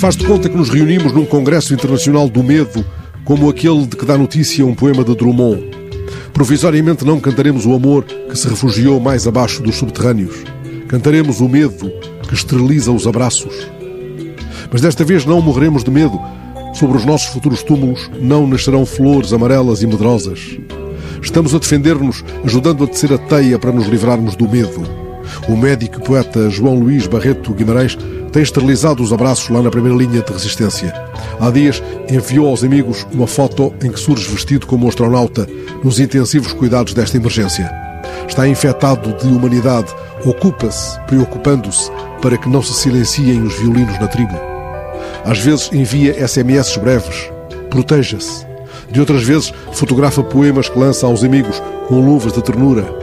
Faz de conta que nos reunimos num Congresso Internacional do Medo, como aquele de que dá notícia um poema de Drummond. Provisoriamente não cantaremos o amor que se refugiou mais abaixo dos subterrâneos. Cantaremos o medo que esteriliza os abraços. Mas desta vez não morreremos de medo. Sobre os nossos futuros túmulos não nascerão flores amarelas e medrosas. Estamos a defender-nos, ajudando a tecer a teia para nos livrarmos do medo. O médico e poeta João Luís Barreto Guimarães tem esterilizado os abraços lá na primeira linha de resistência. Há dias enviou aos amigos uma foto em que surge vestido como um astronauta nos intensivos cuidados desta emergência. Está infectado de humanidade, ocupa-se, preocupando-se para que não se silenciem os violinos na tribo. Às vezes envia SMS breves, proteja-se. De outras vezes fotografa poemas que lança aos amigos com luvas de ternura.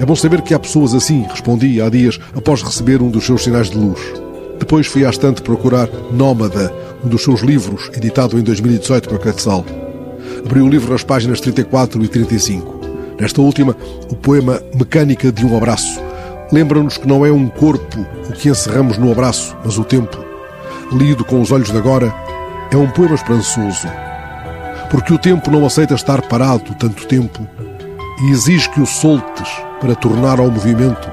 É bom saber que há pessoas assim, respondi há dias após receber um dos seus sinais de luz. Depois fui à estante procurar Nómada, um dos seus livros, editado em 2018 para Quetzal. Abri o livro nas páginas 34 e 35. Nesta última, o poema Mecânica de um Abraço. Lembra-nos que não é um corpo o que encerramos no abraço, mas o tempo. Lido com os olhos de agora, é um poema esperançoso. Porque o tempo não aceita estar parado tanto tempo e exige que o soltes para tornar ao movimento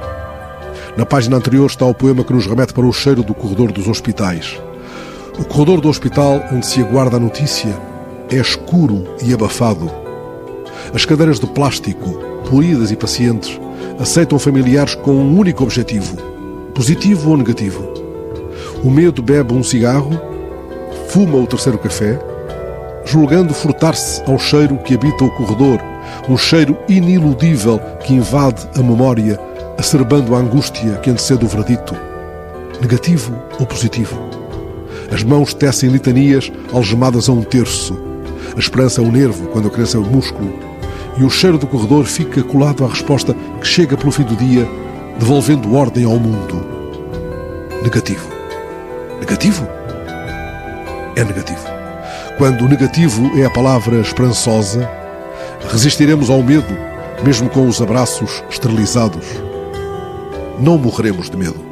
na página anterior está o poema que nos remete para o cheiro do corredor dos hospitais. O corredor do hospital onde se aguarda a notícia é escuro e abafado. As cadeiras de plástico, polidas e pacientes, aceitam familiares com um único objetivo, positivo ou negativo. O medo bebe um cigarro, fuma o terceiro café, julgando furtar-se ao cheiro que habita o corredor, um cheiro iniludível que invade a memória acerbando a angústia que antecede o verdito, negativo ou positivo. As mãos tecem litanias algemadas a um terço. A esperança é o nervo, quando a crença é o músculo. E o cheiro do corredor fica colado à resposta que chega pelo fim do dia, devolvendo ordem ao mundo. Negativo. Negativo? É negativo. Quando o negativo é a palavra esperançosa, resistiremos ao medo, mesmo com os abraços esterilizados não morreremos de medo.